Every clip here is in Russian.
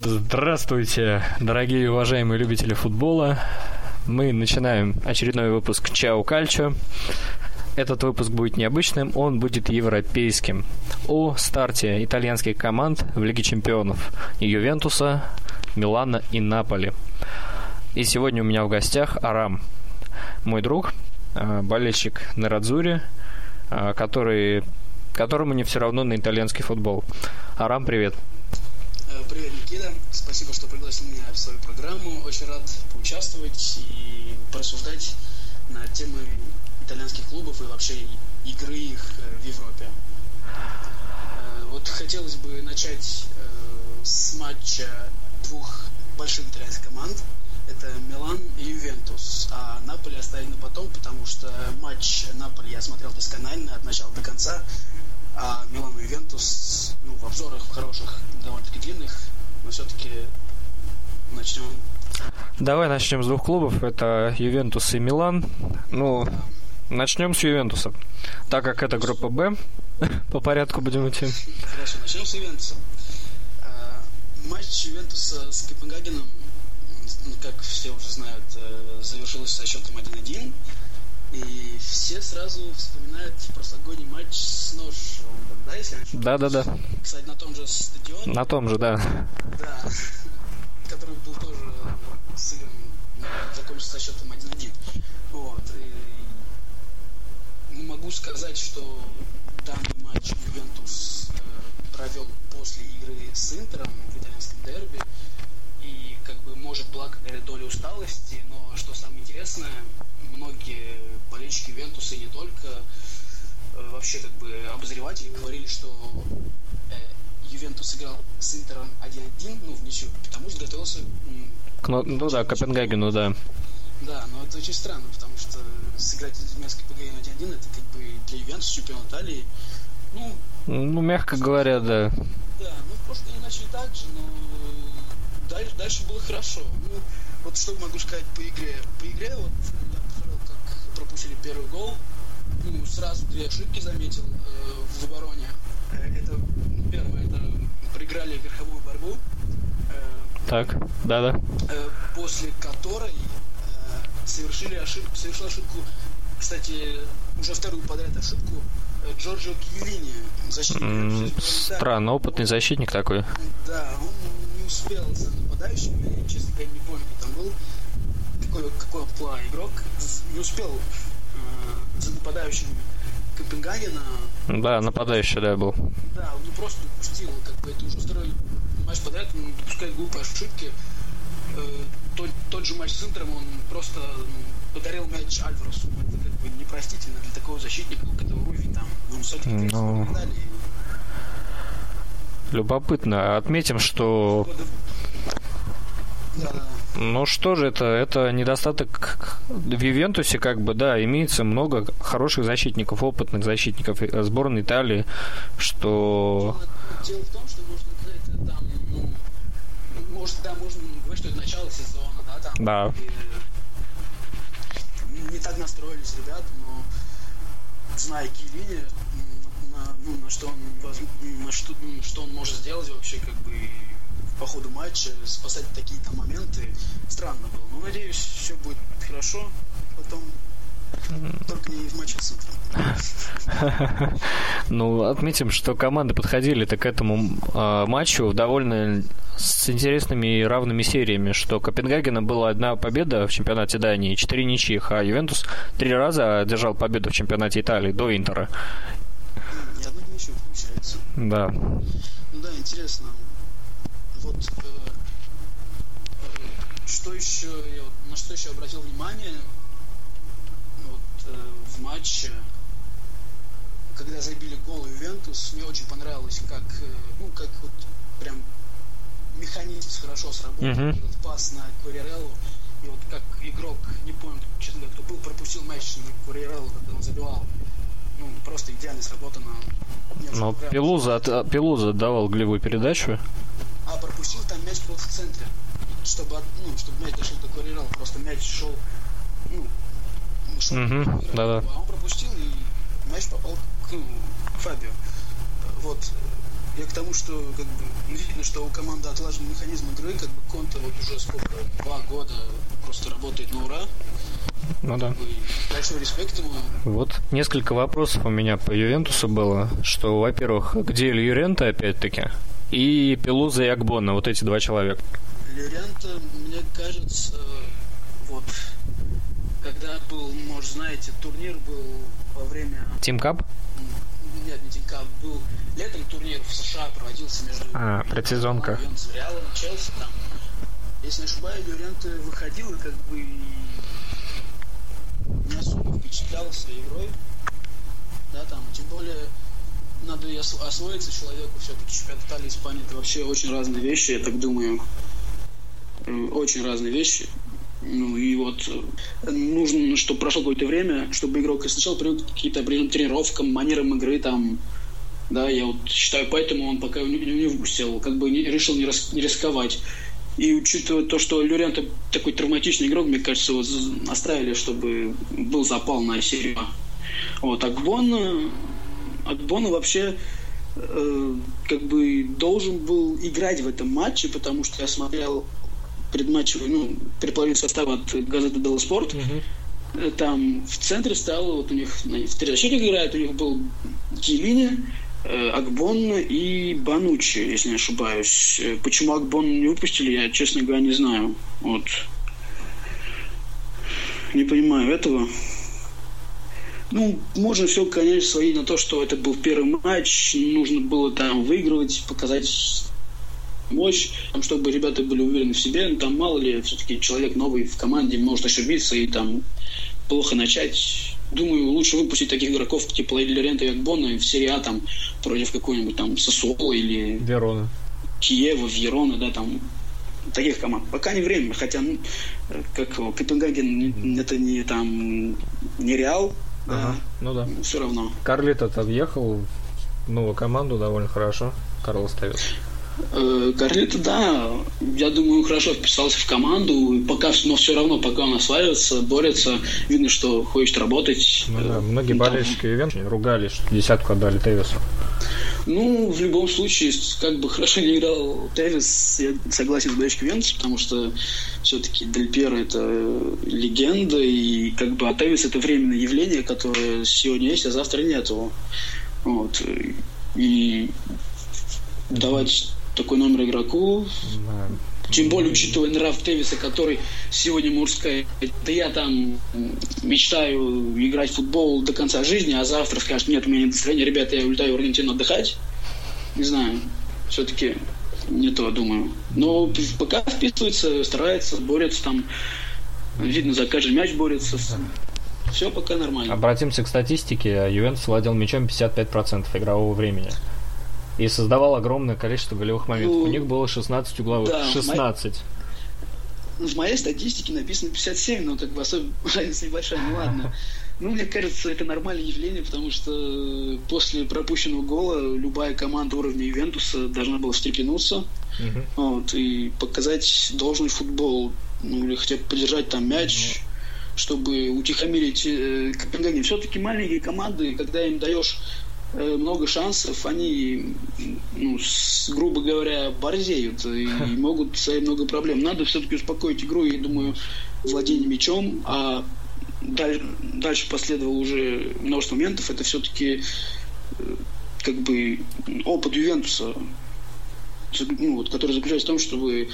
Здравствуйте, дорогие и уважаемые любители футбола. Мы начинаем очередной выпуск Чао Кальчо. Этот выпуск будет необычным, он будет европейским. О старте итальянских команд в Лиге чемпионов Ювентуса, Милана и Наполи. И сегодня у меня в гостях Арам, мой друг, э, болельщик Нерадзури, э, который, которому не все равно на итальянский футбол. Арам, привет. Э, привет, Никита. Спасибо, что пригласил меня в свою программу. Очень рад поучаствовать и порассуждать на темы итальянских клубов и вообще игры их в Европе. Вот хотелось бы начать с матча двух больших итальянских команд – это Милан и Ювентус. А Наполи оставили на потом, потому что матч Наполи я смотрел досконально от начала до конца. А Милан и Ювентус, ну, в обзорах хороших, довольно-таки длинных, но все-таки начнем. Давай начнем с двух клубов. Это Ювентус и Милан. Ну, да. начнем с Ювентуса. Так как это группа Б, по порядку будем идти. Хорошо, начнем с Ювентуса. А, матч Ювентуса с Копенгагеном как все уже знают, э, завершилась со счетом 1-1. И все сразу вспоминают прошлогодний матч с Норшвом, да, если Да, да, да. Кстати, на том же стадионе. На том же, да. Да. Который был тоже сыгран, закончился со счетом 1-1. Вот. И могу сказать, что данный матч Ювентус э, провел после игры с Интером в итальянском дерби как бы может благодаря доле усталости, но что самое интересное, многие болельщики Вентуса и не только, э, вообще как бы обозреватели говорили, что э, Ювентус играл с Интером 1-1, ну, в ничью, потому что готовился... К, ну, ну да, Копенгагену, да. Да, но это очень странно, потому что сыграть с Копенгагеном 1-1 это как бы для Ювентуса чемпион Италии, ну... Ну, мягко говоря, да. Да, ну, в прошлом году начали так же, но дальше, дальше было хорошо. Ну, вот что могу сказать по игре. По игре вот я пропустили первый гол. Ну, сразу две ошибки заметил э, в обороне. Э, это ну, первое, это проиграли верховую борьбу. Э, так, да-да. Э, после которой э, совершили ошибку, совершил ошибку, кстати, уже вторую подряд ошибку э, Джорджио Кьюлини, защитник. Mm, странно, опытный защитник такой. Да, он успел за нападающим, я, честно говоря, не помню, кто там был, какой, какой план игрок, не успел э, за нападающим Копенгагена. Да, нападающий, да, был. Да, он просто упустил, как бы это уже второй матч подряд, он допускает глупые ошибки. Э, тот, тот же матч с Интером, он просто ну, подарил мяч Альваресу. Это как бы непростительно для такого защитника, у которого уровень там, ну, сотни ну... медалей. Любопытно. Отметим, что... Ну что же это? Это недостаток в Ювентусе, как бы, да, имеется много хороших защитников, опытных защитников э, сборной Италии, что... Дело в том, что можно сказать, там, ну, может, да, можно говорить, что это начало сезона, да, там. Да. И не так настроились ребята, но зная Килини, на, ну, на что он, на что, что он может сделать вообще, как бы, по ходу матча, спасать такие там моменты, странно было. Но надеюсь, все будет хорошо потом. Только не в матче с Ну, отметим, что команды подходили-то к этому э, матчу довольно с интересными и равными сериями, что Копенгагена была одна победа в чемпионате Дании, четыре ничьих, а Ювентус три раза одержал победу в чемпионате Италии до Интера получается. Да. Ну да, интересно. Вот э, э, что еще, я на что еще обратил внимание вот, э, в матче, когда забили гол Ювентус, мне очень понравилось, как, э, ну, как вот прям механизм хорошо сработал, uh-huh. этот пас на Квариреллу, и вот как игрок, не помню, честно говоря, кто был, пропустил мяч на Квариреллу, когда он забивал ну, просто идеально сработано. Но Пелуза, от, Пелуза давал голевую передачу. А пропустил там мяч просто в центре. Чтобы, ну, чтобы мяч дошел до Кварирал. Просто мяч шел, ну, шел угу, да, да. а он пропустил, и мяч попал к, ну, к Фабио. Вот. Я к тому, что как бы видно, что у команды отлажен механизм игры, как бы Конта вот уже сколько, два года просто работает на ура. Ну да. Большой респект ему. Вот несколько вопросов у меня по Ювентусу было, что, во-первых, где Юрента опять-таки, и Пелуза и Акбона, вот эти два человека. Люрента, мне кажется, вот, когда был, может, знаете, турнир был во время... Тим Кап? Нет, не Тим Кап, был летом турнир в США проводился между... А, предсезонка. Реалом, Челси там. Если не ошибаюсь, Люрента выходил и как бы не особо впечатлял своей игрой. Да, там, тем более надо освоиться человеку все-таки чемпионат Италии, Испании это вообще очень разные вещи, я так думаю. Очень разные вещи. Ну и вот э, нужно, чтобы прошло какое-то время, чтобы игрок сначала привык к каким-то определенным тренировкам, манерам игры, там, да, я вот считаю, поэтому он пока не, не выпустил, как бы не, решил не, рис, не рисковать. И учитывая то, что Люрента такой травматичный игрок, мне кажется, его оставили, чтобы был запал на серию. Вот, Акбон, Акбон вообще э, как бы должен был играть в этом матче, потому что я смотрел предматчевый, ну, предположительный состав от газеты Делла Спорт. Угу. Там в центре стало, вот у них в трезащитник играет, у них был Килини, э, Акбон и Банучи, если не ошибаюсь. Э, почему Акбон не выпустили, я, честно говоря, не знаю. Вот. Не понимаю этого. Ну, можно все, конечно, сводить на то, что это был первый матч, нужно было там выигрывать, показать мощь, там, чтобы ребята были уверены в себе. Ну, там мало ли, все-таки человек новый в команде может ошибиться и там плохо начать. Думаю, лучше выпустить таких игроков, типа Лорента и Акбона в серии А там против какой-нибудь там Сосуола или Верона. Киева, Верона, да, там таких команд. Пока не время, хотя, ну, как Копенгаген, это не там не Реал, ага, ну да. Все равно. Карлит въехал в новую команду довольно хорошо. Карл остается. Э, да, я думаю, хорошо вписался в команду. Пока, но все равно, пока он осваивается, борется, видно, что хочет работать. Ну, да, многие ну, болельщики Ювентуса ругали, что десятку отдали Тевису. Ну, в любом случае, как бы хорошо не играл Тевис, я согласен с болельщиком Ювентуса, потому что все-таки Дель Пьеро это легенда, и как бы а Тевис это временное явление, которое сегодня есть, а завтра нету. Вот. И давать такой номер игроку. Да. Тем более, учитывая нрав Тевиса, который сегодня мужская. Да я там мечтаю играть в футбол до конца жизни, а завтра скажет, нет, у меня нет настроения, ребята, я улетаю в Аргентину отдыхать. Не знаю, все-таки не то, думаю. Но пока вписывается, старается, борется там. Видно, за каждый мяч борется. Все пока нормально. Обратимся к статистике. Ювентус владел мячом 55% игрового времени и создавал огромное количество голевых моментов. Ну, У них было 16 угловых. Да, 16. В, моей, в моей статистике написано 57, но как бы особо разница небольшая, ну ладно. Ну, мне кажется, это нормальное явление, потому что после пропущенного гола любая команда уровня Ивентуса должна была встрепенуться uh-huh. вот, и показать должный футбол, ну, или хотя бы подержать там мяч, uh-huh. чтобы утихомирить э, Копенгаген. Все-таки маленькие команды, когда им даешь много шансов, они, ну, с, грубо говоря, борзеют и могут создать много проблем. Надо все-таки успокоить игру, я думаю, владение мячом, а дальше, дальше последовало уже множество моментов. Это все-таки э, как бы опыт Ювентуса, ну, вот, который заключается в том, чтобы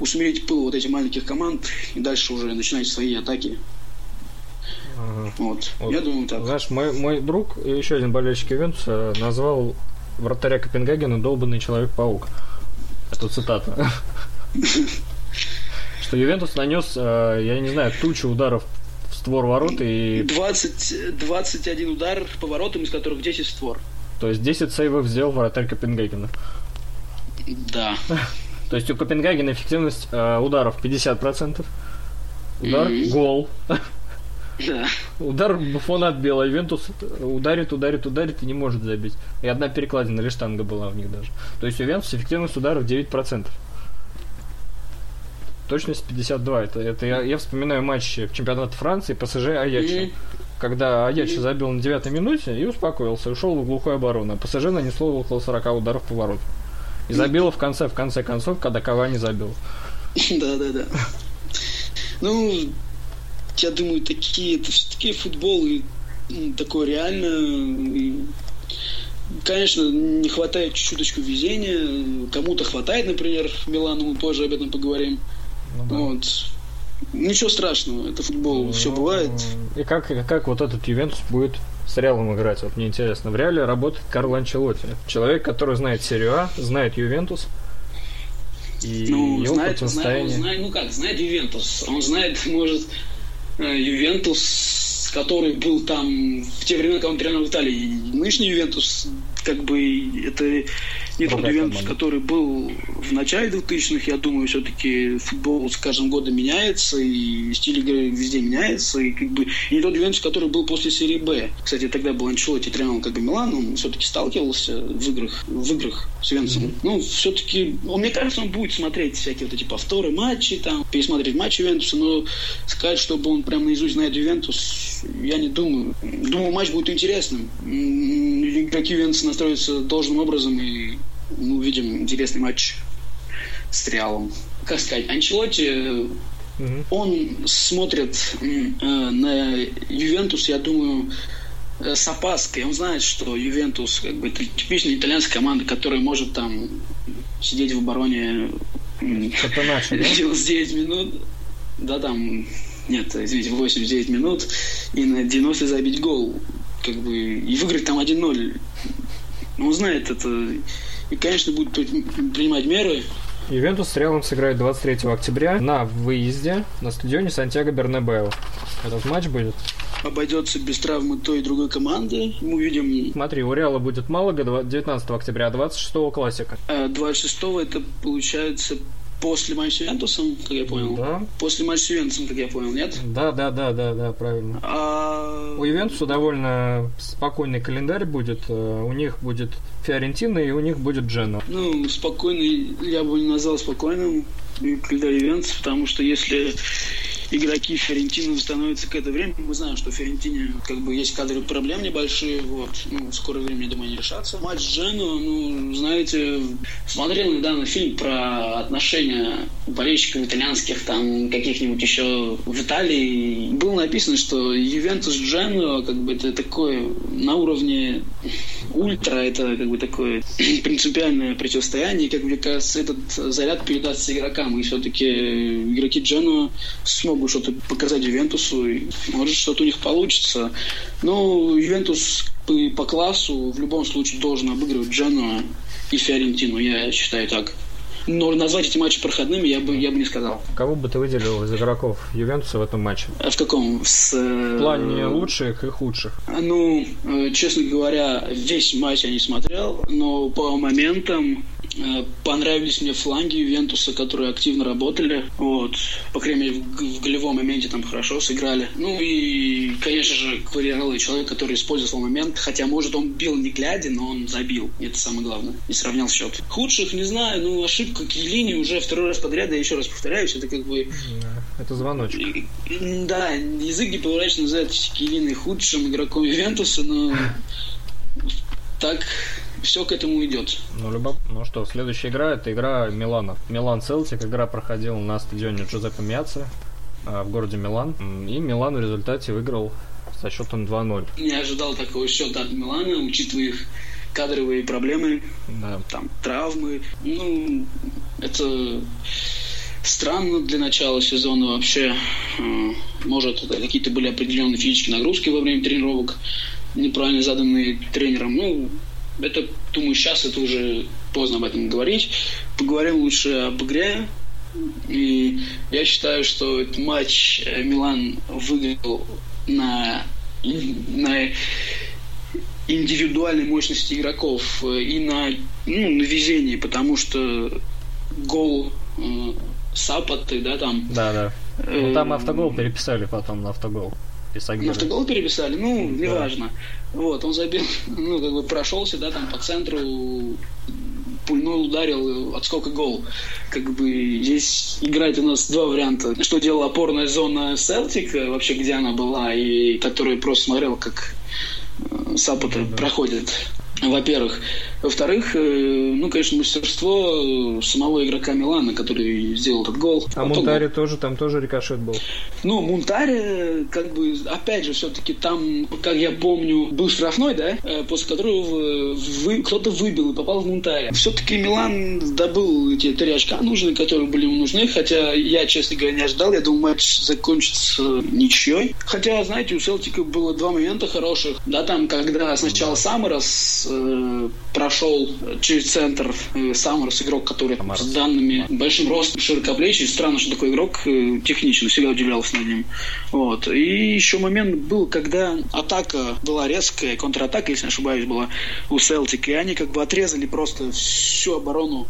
усмирить пыл вот этих маленьких команд и дальше уже начинать свои атаки. Вот. вот. Я думаю, так. Знаешь, мой, мой друг, еще один болельщик Ювентуса, назвал вратаря Копенгагена долбанный Человек-паук. Это цитата. Что Ювентус нанес, э, я не знаю, тучу ударов в створ ворот и... 20, 21 удар по воротам, из которых 10 в створ. То есть 10 сейвов сделал вратарь Копенгагена. Да. То есть у Копенгагена эффективность э, ударов 50%. Удар, mm-hmm. гол. Да. Удар Буфона отбил, а Ювентус ударит, ударит, ударит и не может забить. И одна перекладина или штанга была у них даже. То есть у Ювентус эффективность ударов 9%. Точность 52. Это, это я, я вспоминаю матч в чемпионате Франции, ПСЖ Аякси. когда Аячи забил на девятой минуте и успокоился, ушел в глухую оборону. А ПСЖ нанесло около 40 ударов по ворот. И забило в конце, в конце концов, когда Кавани забил. Да, да, да. Ну, я думаю, такие, это все-таки футбол и такое реально. конечно, не хватает чуть-чуточку везения. Кому-то хватает, например, Милану, мы позже об этом поговорим. Ну, да. Вот. Ничего страшного, это футбол, ну, все бывает. И как, как вот этот Ювентус будет с Реалом играть? Вот мне интересно. В Реале работает Карл Анчелотти. Человек, который знает серию А, знает Ювентус. И ну, знает, знает, знает, ну как, знает Ювентус. Он знает, может, Ювентус, который был там в те времена, когда он тренер в Италии. Нынешний Ювентус, как бы, это не тот Ювентус, который был в начале 2000-х, я думаю, все-таки футбол с каждым годом меняется, и стиль игры везде меняется, и как бы и не тот Ювентус, который был после серии Б. Кстати, тогда был Анчелотти тренером как бы Милан, он все-таки сталкивался в играх, в играх с Ювентусом. Mm-hmm. Ну, все-таки, он, мне кажется, он будет смотреть всякие вот эти повторы матчи, там, пересмотреть матчи Ювентуса, но сказать, чтобы он прям наизусть знает Ювентус, я не думаю. Думаю, матч будет интересным. Игроки Ювентуса настроятся должным образом, и мы увидим интересный матч с Реалом. Как сказать, Анчелотти, угу. он смотрит э, на Ювентус, я думаю, э, с опаской. Он знает, что Ювентус как бы это типичная итальянская команда, которая может там сидеть в обороне это наше, да? 99 минут. Да, там, нет, извините, 89 минут и на 90 забить гол. Как бы, и выиграть там 1-0. Он знает это и, конечно, будет принимать меры. Ювентус с Реалом сыграет 23 октября на выезде на стадионе Сантьяго Бернабео. Этот матч будет? Обойдется без травмы той и другой команды. Мы увидим... Смотри, у Реала будет Малага 19 октября, а 26 классика. 26 э, это получается После матча с Ювентусом, как я понял? Да. После матча с Ювентусом, как я понял, нет? Да, да, да, да, да, правильно. А... У Ювентуса довольно спокойный календарь будет. Э, у них будет Фиорентина и у них будет Джена. Ну, спокойный, я бы не назвал спокойным календарь Ювентуса, потому что если игроки Ферентины восстановятся к этому времени. Мы знаем, что в Ферентине как бы есть кадровые проблемы небольшие. Вот. Ну, в скорое время, я думаю, они решатся. Матч Джену, ну, знаете, смотрел недавно фильм про отношения болельщиков итальянских, там, каких-нибудь еще в Италии. Было написано, что Ювентус Джену, как бы, это такое на уровне ультра, это как бы такое принципиальное противостояние. Как мне кажется, этот заряд передастся игрокам. И все-таки игроки Джену смогут могут что-то показать Ювентусу, и может что-то у них получится. Но Ювентус по, классу в любом случае должен обыгрывать Дженуа и Фиорентину, я считаю так. Но назвать эти матчи проходными я бы, я бы не сказал. Кого бы ты выделил из игроков Ювентуса в этом матче? А в каком? С, в плане лучших и худших. Ну, э, честно говоря, весь матч я не смотрел, но по моментам Э, понравились мне фланги Ювентуса, которые активно работали. Вот. По крайней мере, в, в голевом моменте там хорошо сыграли. Ну и, конечно же, Квариарелло человек, который использовал момент. Хотя, может, он бил не глядя, но он забил. Это самое главное. И сравнял счет. Худших, не знаю, ну, ошибка Киелини уже второй раз подряд, я еще раз повторяюсь, это как бы... Это звоночек. Да, язык не поворачивается называет Киелини худшим игроком Ювентуса, но так все к этому идет. Ну, любоп... ну что, следующая игра это игра Милана. Милан Целтик. Игра проходила на стадионе Джузеппе Мяци в городе Милан. И Милан в результате выиграл со счетом 2-0. Не ожидал такого счета от Милана, учитывая их кадровые проблемы, да. там травмы. Ну, это странно для начала сезона вообще. Э, может, какие-то были определенные физические нагрузки во время тренировок, неправильно заданные тренером. Ну, это, думаю, сейчас это уже поздно об этом говорить. Поговорим лучше об игре. И я считаю, что этот матч э, Милан выиграл на, на индивидуальной мощности игроков э, и на, ну, на везении, потому что гол э, Сапаты, да, там. Да, да. Ну, там автогол переписали потом на автогол. Исагира. На автогол переписали, ну, неважно. Вот, он забил, ну, как бы прошелся, да, там по центру, пульнул, ударил, отскок и гол. Как бы здесь играет у нас два варианта. Что делала опорная зона Селтик, вообще где она была, и который просто смотрел, как Сапота да. проходит во-первых. Во-вторых, э, ну, конечно, мастерство самого игрока Милана, который сделал этот гол. А Потом... Мунтаре тоже, там тоже рикошет был. Ну, Мунтаре, как бы, опять же, все-таки там, как я помню, был штрафной, да, э, после которого вы... кто-то выбил и попал в Мунтаре. Все-таки Милан добыл эти три очка нужные, которые были ему нужны, хотя я, честно говоря, не ожидал. Я думал, матч закончится ничьей. Хотя, знаете, у Селтика было два момента хороших. Да, там, когда сначала Саммерс э, прошел через центр э, Саммерс, игрок, который Самарас. с данными большим ростом, широкоплечий. Странно, что такой игрок э, технично, всегда удивлялся над ним. Вот. И еще момент был, когда атака была резкая, контратака, если не ошибаюсь, была у Селтика, и они как бы отрезали просто всю оборону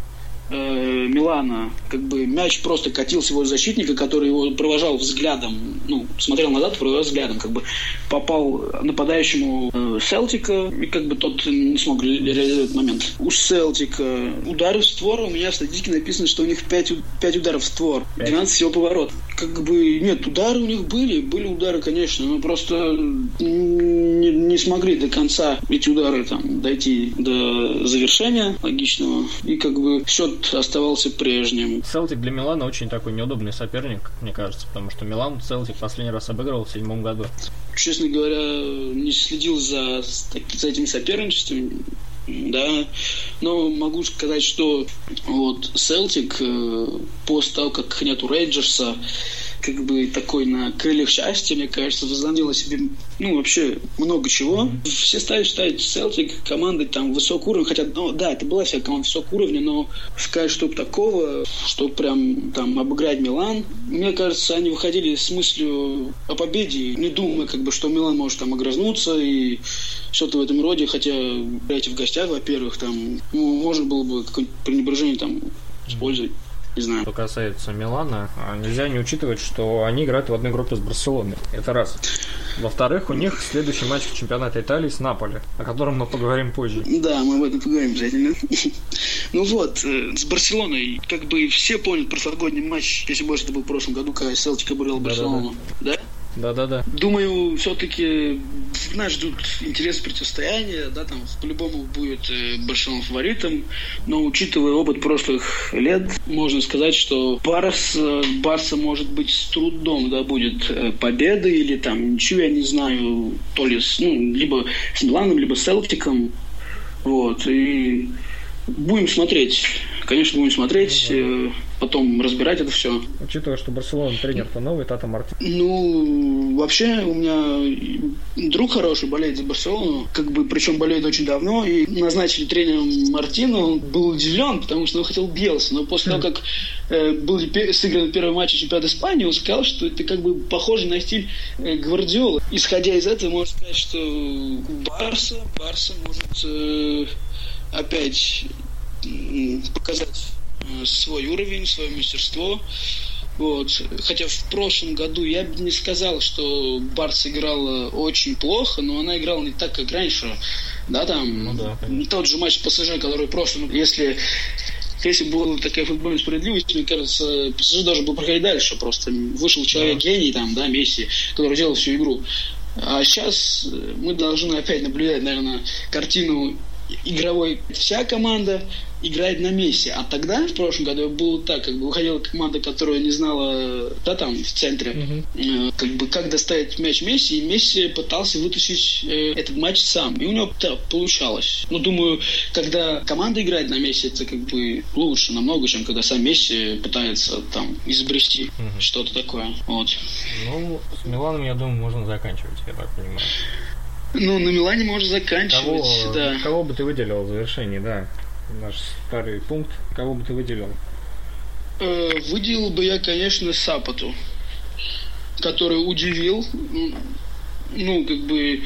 э, Милана, как бы мяч просто катился его защитника, который его провожал взглядом, ну, смотрел назад, провожал взглядом, как бы попал нападающему э, Селтика, и как бы тот не смог реализовать момент. У Селтика удары в створ, у меня в статистике написано, что у них 5, 5 ударов в створ, 12 всего поворот. Как бы, нет, удары у них были, были удары, конечно, но просто не, не смогли до конца эти удары там дойти до завершения логичного, и как бы счет оставался прежним. Селтик для Милана очень такой неудобный соперник, мне кажется, потому что Милан Селтик последний раз обыгрывал в седьмом году. Честно говоря, не следил за, за этим соперничеством, да, но могу сказать, что вот Селтик э, после того, как нету Рейнджерса, как бы такой на крыльях счастья, мне кажется, возомнил о себе, ну, вообще много чего. Все стали считать Селтик командой там высокого уровня, хотя, ну, да, это была вся команда высокого уровня, но сказать, чтобы такого, что прям там обыграть Милан, мне кажется, они выходили с мыслью о победе, не думая, как бы, что Милан может там огрызнуться и что-то в этом роде, хотя играете в гостях, во-первых, там, ну, можно было бы какое-нибудь пренебрежение там использовать не знаю. Что касается Милана, а, нельзя не учитывать, что они играют в одной группе с Барселоной. Это раз. Во-вторых, у них следующий матч в чемпионате Италии с Наполи, о котором мы поговорим позже. Да, мы об этом поговорим обязательно. Ну вот, э, с Барселоной, как бы все помнят прошлогодний матч, если больше это был в прошлом году, когда Селтик обыграл Барселону. Да? Да-да-да. Думаю, все-таки нас ждут интересные противостояния, да, там по-любому будет э, большим фаворитом, но учитывая опыт прошлых лет, можно сказать, что Барс, э, Барса может быть с трудом, да, будет э, победы или там ничего, я не знаю, то ли с, ну, либо с Миланом, либо с Селтиком, вот, и будем смотреть, конечно, будем смотреть. Да потом разбирать это все. Учитывая, что Барселона тренер-то новый, Тата Мартин. Ну, вообще у меня друг хороший болеет за Барселону, как бы, причем болеет очень давно, и назначили тренером Мартина, он был удивлен, потому что он хотел Белса, но после того, как э, был сыгран первый матч чемпионата Испании, он сказал, что это как бы похоже на стиль э, Гвардиолы. Исходя из этого, можно сказать, что Барса, Барса может э, опять показать свой уровень, свое мастерство. Вот. Хотя в прошлом году я бы не сказал, что Барс играла очень плохо, но она играла не так, как раньше. Да, там ну, да, тот же матч ПСЖ, который в прошлом, если если была такая футбольная справедливость, мне кажется, ПСЖ должен был проходить дальше. Просто вышел человек гений, там, да, Месси, который делал всю игру. А сейчас мы должны опять наблюдать, наверное, картину игровой вся команда, играет на Месси. А тогда, в прошлом году, было так, как бы выходила команда, которая не знала, да, там, в центре, uh-huh. э, как бы, как доставить мяч Месси, и Месси пытался вытащить э, этот матч сам. И у него да, получалось. Ну, думаю, когда команда играет на Месси, это как бы лучше намного, чем когда сам Месси пытается там изобрести uh-huh. что-то такое. Вот. Ну, с Миланом, я думаю, можно заканчивать, я так понимаю. Ну, на Милане можно заканчивать, кого, да. Кого бы ты выделил в завершении, да? наш старый пункт, кого бы ты выделил? Э, выделил бы я, конечно, Сапоту, который удивил, ну, как бы,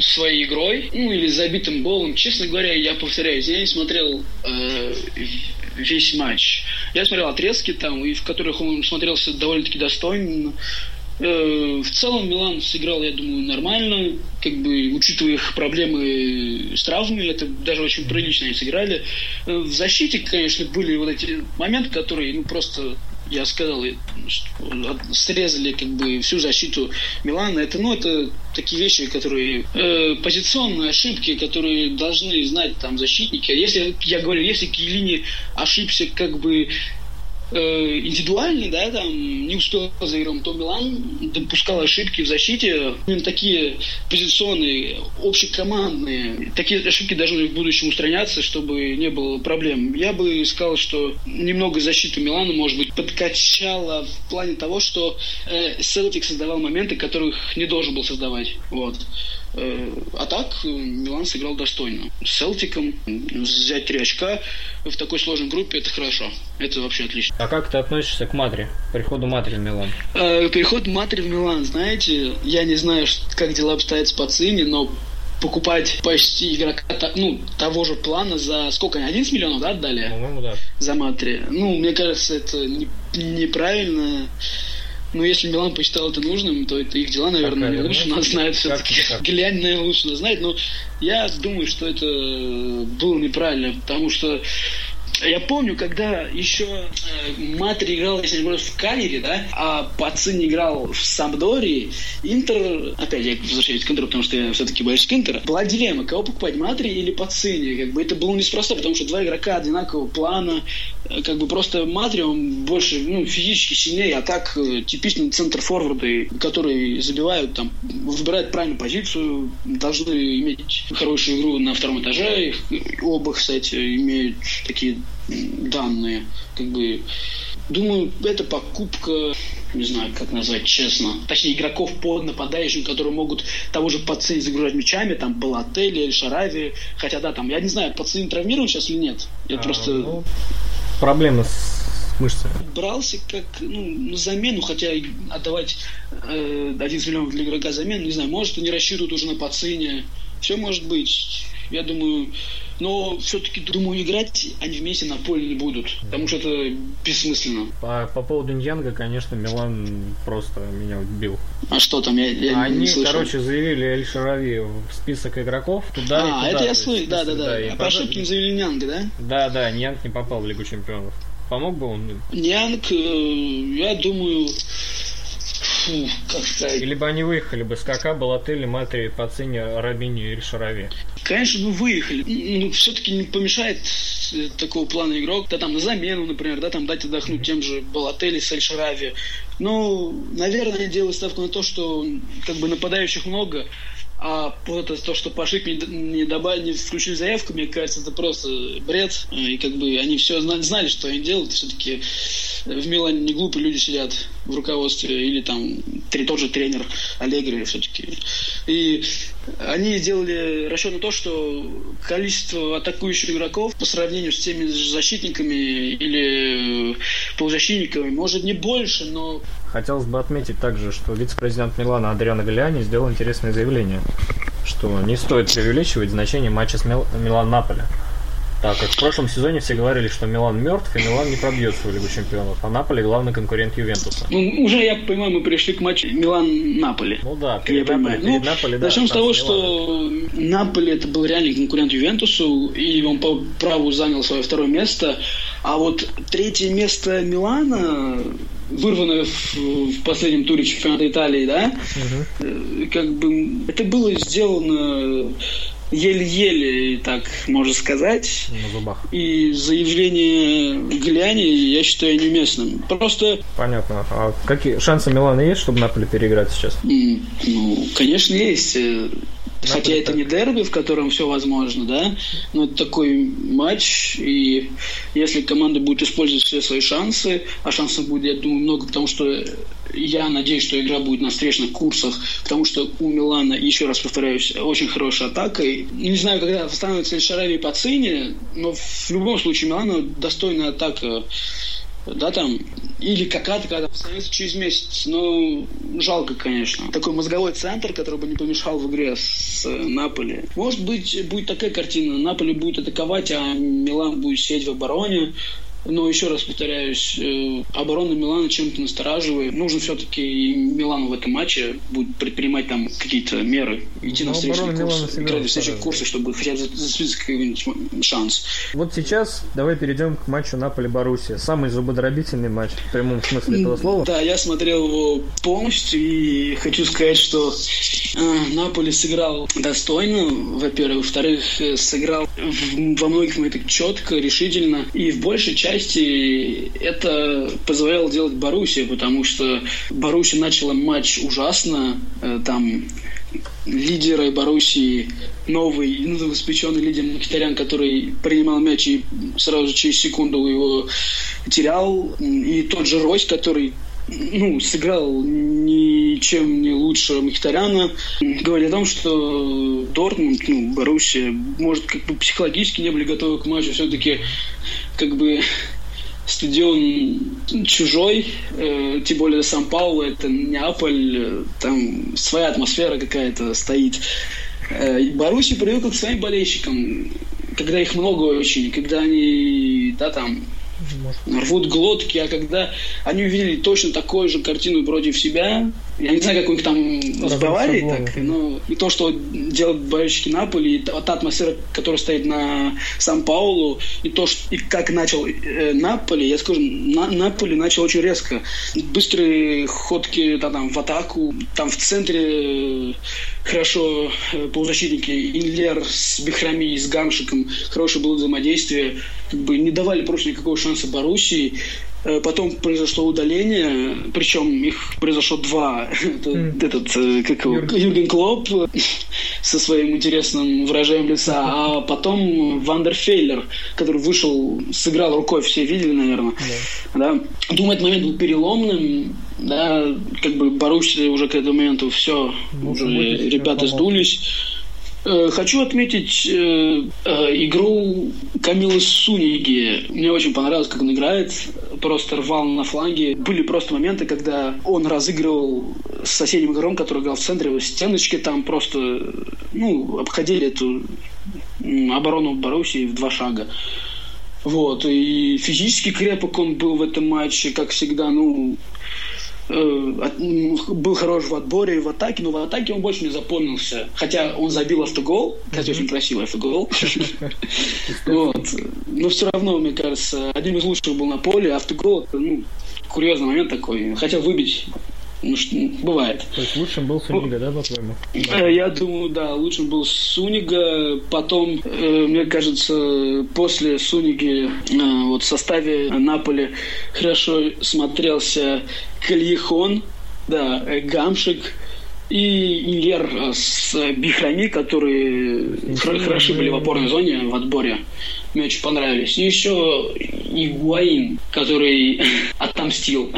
своей игрой, ну, или забитым голом. Честно говоря, я повторяюсь, я не смотрел э, весь матч. Я смотрел отрезки там, и в которых он смотрелся довольно-таки достойно. Э, в целом Милан сыграл, я думаю, нормально, как бы учитывая их проблемы с травмами, это даже очень прилично они сыграли. Э, в защите, конечно, были вот эти моменты, которые, ну, просто я сказал, срезали как бы всю защиту Милана. Это, ну, это такие вещи, которые э, позиционные ошибки, которые должны знать там защитники. Если я говорю, если Киелини ошибся как бы э, индивидуальный, да, там не успел за игром, то Милан допускал ошибки в защите. Именно такие позиционные, общекомандные, такие ошибки должны в будущем устраняться, чтобы не было проблем. Я бы сказал, что немного защиту Милана, может быть, подкачала в плане того, что э, Селтик создавал моменты, которых не должен был создавать. Вот. Э, а так э, Милан сыграл достойно. С Селтиком взять три очка в такой сложной группе это хорошо. Это вообще отлично. А как ты относишься к Матри? Приходу Матри в Милан? Э, переход Матри в Милан, знаете, я не знаю, как дела обстоят с Пацини, но покупать почти игрока ну, того же плана за сколько они? 11 миллионов, да, отдали? По-моему, да. За Матри. Ну, мне кажется, это не, неправильно. Ну, если Милан посчитал это нужным, то это их дела, наверное, Какая лучше нас знает все-таки. Глянь, наверное, лучше нас знает. Но я думаю, что это было неправильно, потому что я помню, когда еще э, Матри играл, если не ошибаюсь, в Калере, да, а Пацин играл в Самдории, Интер, опять я возвращаюсь к Интеру, потому что я все-таки боюсь к Интера, была дилемма, кого покупать, Матри или Пацини, как бы это было неспроста, потому что два игрока одинакового плана, как бы просто Матри, он больше, ну, физически сильнее, а так э, типичный центр форварды, которые забивают, там, выбирают правильную позицию, должны иметь хорошую игру на втором этаже, оба, кстати, имеют такие данные. Как бы, думаю, это покупка, не знаю, как назвать честно, точнее, игроков под нападающим, которые могут того же Пацин загружать мячами, там, Балатели Шарави, хотя, да, там, я не знаю, Пацин травмирован сейчас или нет. Я а, просто... Ну, проблемы с мышцами. Брался как ну, на замену, хотя отдавать э, 11 миллионов для игрока замену, не знаю, может, они рассчитывают уже на Пацине. Все может быть. Я думаю, но все-таки, думаю, играть они вместе на поле не будут, потому что это бессмысленно. По, по поводу Ньянга, конечно, Милан просто меня убил. А что там, я, я Они, не слышал. короче, заявили Эль Шарави в список игроков туда а, и туда. это я слышал, да, да. А по ошибке не заявили Ньянга, да? Да, да, Ньянг не попал в Лигу Чемпионов. Помог бы он? Ньянг, э, я думаю, фу, как сказать. Либо они выехали бы с Кака, Балатели, Матри, Пацини, Рабини или Шарави. Конечно, бы выехали. Ну, все-таки не помешает э, такого плана игрок, да там на замену, например, да, там дать отдохнуть тем же Балатели, Сальшарави. Ну, наверное, они делают ставку на то, что как бы нападающих много, а вот то, что Пашик не, не добавили, не включили заявку, мне кажется, это просто бред. И как бы они все знали, знали что они делают. Все-таки в Милане не глупые люди сидят в руководстве, или там тот же тренер Аллегри все-таки. И они сделали расчет на то, что количество атакующих игроков по сравнению с теми защитниками или полузащитниками может не больше, но... Хотелось бы отметить также, что вице-президент Милана Адриано Галиани сделал интересное заявление, что не стоит преувеличивать значение матча с Мил... Милан-Наполе. Так как в прошлом сезоне все говорили, что Милан мертв, и Милан не пробьется в Лигу Чемпионов, а Наполе главный конкурент Ювентуса. Ну, уже, я понимаю, мы пришли к матчу Милан-Наполе. Ну да, перед, Наполе, перед ну, Наполе, да. Начнем с того, что Наполе это был реальный конкурент Ювентусу, и он по праву занял свое второе место. А вот третье место Милана вырванное в, в последнем туре чемпионата Италии, да, угу. как бы это было сделано еле-еле, так можно сказать. На зубах. И заявление Гляни я считаю неуместным. Просто... Понятно. А какие шансы Милана есть, чтобы Наполе переиграть сейчас? Ну, конечно, есть. Хотя это не дерби, в котором все возможно, да, но это такой матч, и если команда будет использовать все свои шансы, а шансов будет, я думаю, много, потому что я надеюсь, что игра будет на встречных курсах, потому что у Милана, еще раз повторяюсь, очень хорошая атака. И не знаю, когда становится Шарави по цене, но в любом случае Милана достойная атака да, там, или какая-то, когда становится через месяц. Ну, жалко, конечно. Такой мозговой центр, который бы не помешал в игре с э, Наполи. Может быть, будет такая картина. Наполи будет атаковать, а Милан будет сидеть в обороне. Но еще раз повторяюсь, э, оборона Милана чем-то настораживает. Нужно все-таки Милану в этом матче будет предпринимать там какие-то меры, идти на встречные курсы, играть на встречных курсах, чтобы хотя бы зацепиться какой-нибудь шанс. Вот сейчас давай перейдем к матчу Наполи-Боруссия. Самый зубодробительный матч в прямом смысле этого слова. Да, я смотрел его полностью и хочу сказать, что э, Наполи сыграл достойно, во-первых. Во-вторых, э, сыграл во многих моментах четко, решительно. И в большей части части это позволяло делать Боруссия, потому что Боруссия начала матч ужасно, э, там лидеры Боруссии, новый, новоспеченный лидер Мхитарян, который принимал мяч и сразу же через секунду его терял. И тот же Рось, который ну, сыграл ничем не лучше Мхитаряна. Говорит о том, что Дортмунд, ну, Боруссия, может, как бы психологически не были готовы к матчу. Все-таки, как бы, стадион чужой, э, тем более Сан-Пауло, это Неаполь, э, там своя атмосфера какая-то стоит. Э, Боруссия привыкла к своим болельщикам, когда их много очень, когда они, да, там, рвут глотки, а когда они увидели точно такую же картину против себя, я не знаю, как у них там в Баварии, так, но и то, что делают болельщики Наполи, и та, атмосфера, которая стоит на Сан-Паулу, и то, что, и как начал э, Наполи, я скажу, на, Наполи начал очень резко. Быстрые ходки да, там, в атаку, там в центре хорошо э, полузащитники Инлер с Бехрами и с Гамшиком, хорошее было взаимодействие, как бы не давали просто никакого шанса Боруссии. Э, потом произошло удаление, причем их произошло два. Мм. Этот, э, как его, Юрген Клоп со своим интересным выражением лица, а потом Вайденфеллер, который вышел, сыграл рукой, все видели, наверное. Yeah. Да. Думаю, этот момент был переломным, да, как бы Боруссия уже к этому моменту все, ну, уже ребята сдулись. Э, хочу отметить э, э, игру Камилы Суниги. Мне очень понравилось, как он играет. Просто рвал на фланге. Были просто моменты, когда он разыгрывал с соседним игроком, который играл в центре, стеночки там просто ну, обходили эту оборону Боруссии в два шага. Вот, и физически крепок он был в этом матче, как всегда, ну, был хорош в отборе и в атаке, но в атаке он больше не запомнился. Хотя он забил автогол, кстати, очень красивый автогол. вот. Но все равно, мне кажется, одним из лучших был на поле. Автогол, ну, курьезный момент такой. Хотел выбить ну, что, бывает. То есть лучшим был Сунига, да, по-твоему? Э, я думаю, да, лучшим был Сунига. Потом, э, мне кажется, после Суниги э, вот в составе Наполи хорошо смотрелся Кальехон, да, Гамшик, и Иньер с Бихрами, которые хороши были в опорной зоне в отборе мне очень понравились. И еще Игуаин, который отомстил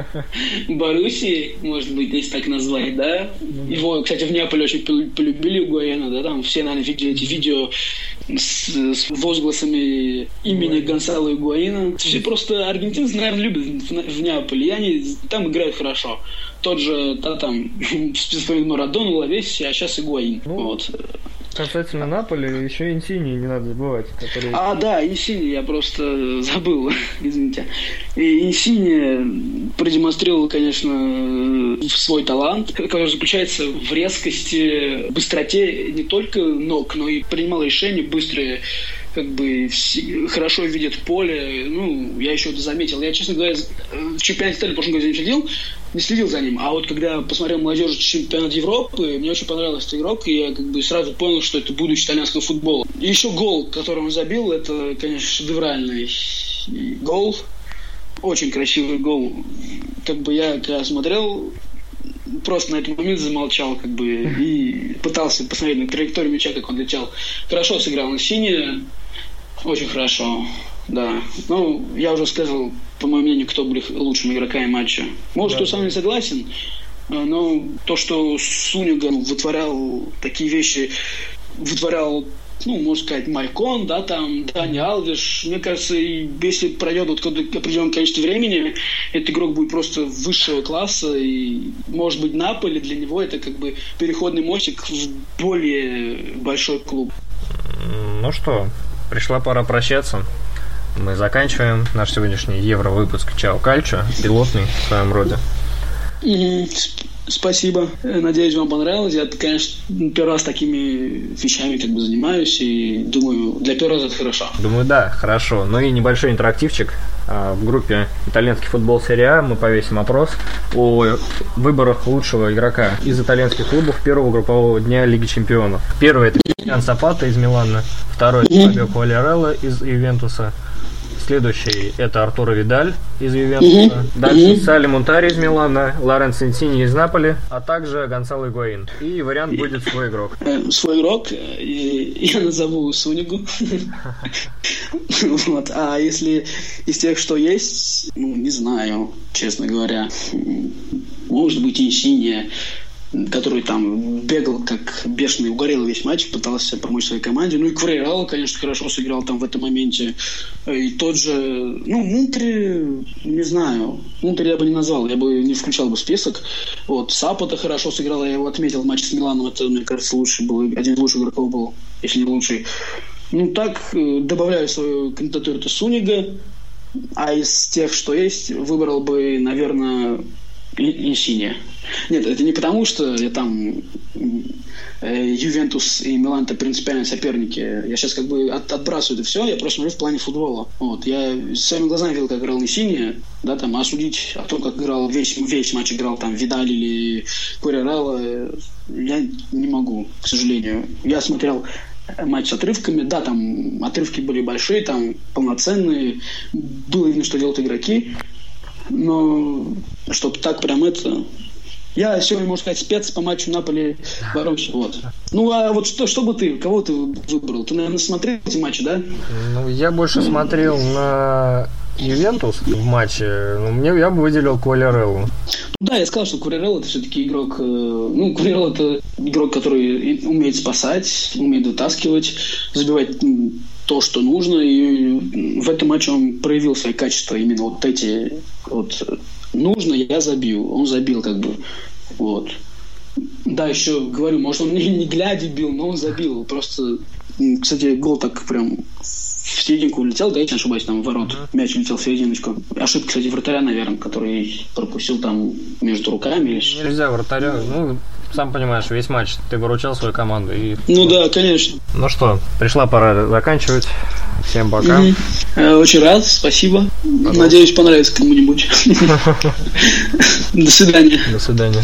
Боруссии, может быть, если так назвать, да? Ну Его, кстати, в Неаполе очень полюбили Игуаина, да, там все, наверное, видели эти видео с, с возгласами имени Гонсало Игуаина. Все просто аргентинцы, наверное, любят в, Неаполе, и они там играют хорошо. Тот же, да, там, Марадону, Лавеси, а сейчас Игуаин. Ну, вот касательно Наполи, еще Инсини не надо забывать. Который... А, да, Инсини, я просто забыл, извините. И Инсини продемонстрировал, конечно, свой талант, который заключается в резкости, быстроте не только ног, но и принимал решения быстрые как бы хорошо видит поле. Ну, я еще это заметил. Я, честно говоря, в чемпионате Италии в прошлом году не следил, не следил за ним. А вот когда посмотрел молодежь чемпионат Европы, мне очень понравился этот игрок, и я как бы сразу понял, что это будущее итальянского футбола. И еще гол, который он забил, это, конечно, шедевральный гол. Очень красивый гол. Как бы я когда смотрел, просто на этот момент замолчал, как бы, и пытался посмотреть на траекторию мяча, как он летел. Хорошо сыграл на синий, очень хорошо, да. Ну, я уже сказал, по моему мнению, кто были лучшими игроками матча. Может, да. кто со мной согласен, но то, что Суниган вытворял такие вещи, вытворял ну, можно сказать, Майкон, да, там, Дани Алвиш. Мне кажется, если пройдет вот определенное количество времени, этот игрок будет просто высшего класса, и, может быть, Наполи для него это как бы переходный мостик в более большой клуб. Ну что, пришла пора прощаться. Мы заканчиваем наш сегодняшний евро-выпуск Чао Кальчо, пилотный в своем роде. Спасибо. Надеюсь, вам понравилось. Я, конечно, первый раз такими вещами как бы занимаюсь, и думаю, для первого раза это хорошо. Думаю, да, хорошо. Ну и небольшой интерактивчик. А, в группе «Итальянский футбол серия А» мы повесим опрос о выборах лучшего игрока из итальянских клубов первого группового дня Лиги Чемпионов. Первый – это Ян Сапата из Милана, второй – Фабио Квалерелло из Ювентуса, Следующий это Артур Видаль из Ювентуса. Угу. Дальше угу. Мунтари из Милана, Лорен Сентини из Наполи, а также Гонсало Игуаин. И вариант будет свой игрок. Э, свой игрок, я назову Сунигу. вот. А если из тех, что есть, ну, не знаю, честно говоря. Может быть, и синяя который там бегал как бешеный, угорел весь матч, пытался помочь своей команде. Ну и Кварейрало, конечно, хорошо сыграл там в этом моменте. И тот же, ну, Мунтри, не знаю, Мунтри я бы не назвал, я бы не включал бы список. Вот, Сапота хорошо сыграл, я его отметил в матче с Миланом, это, мне кажется, лучший был, один из лучших игроков был, если не лучший. Ну, так, э, добавляю свою кандидатуру Сунига, а из тех, что есть, выбрал бы, наверное, Инсиния. Нет, это не потому, что я там э, Ювентус и Милан это принципиальные соперники. Я сейчас как бы от, отбрасываю это все, я просто смотрю в плане футбола. Вот. Я своими глазами видел, как играл Инсиния, да, там, осудить о том, как играл весь, весь матч играл там Видаль или Курерала, я не могу, к сожалению. Я смотрел матч с отрывками. Да, там отрывки были большие, там полноценные. Было видно, что делают игроки. Но чтобы так прям это... Я сегодня, можно сказать, спец по матчу Наполи Боруссия. Вот. Ну, а вот что, что бы ты, кого ты выбрал? Ты, наверное, смотрел эти матчи, да? Ну, я больше смотрел на Ювентус в матче, ну, мне я бы выделил Квалереллу. Да, я сказал, что Квалерелла это все-таки игрок, э, ну, Квалерелла это игрок, который умеет спасать, умеет вытаскивать, забивать то, что нужно, и в этом матче он проявил свои качества, именно вот эти вот нужно, я забил, он забил как бы, вот. Да, еще говорю, может он не, не глядя бил, но он забил, просто, кстати, гол так прям в серединку улетел, да, если не ошибаюсь, там в ворот. Uh-huh. Мяч улетел в серединочку. Ошибка, кстати, вратаря, наверное, который пропустил там между руками. Или... Нельзя вратаря, ну, сам понимаешь, весь матч ты выручал свою команду. И... Ну да, конечно. Ну что, пришла пора заканчивать. Всем пока. Угу. Очень рад, спасибо. Пожалуйста. Надеюсь, понравится кому-нибудь. До свидания. До свидания.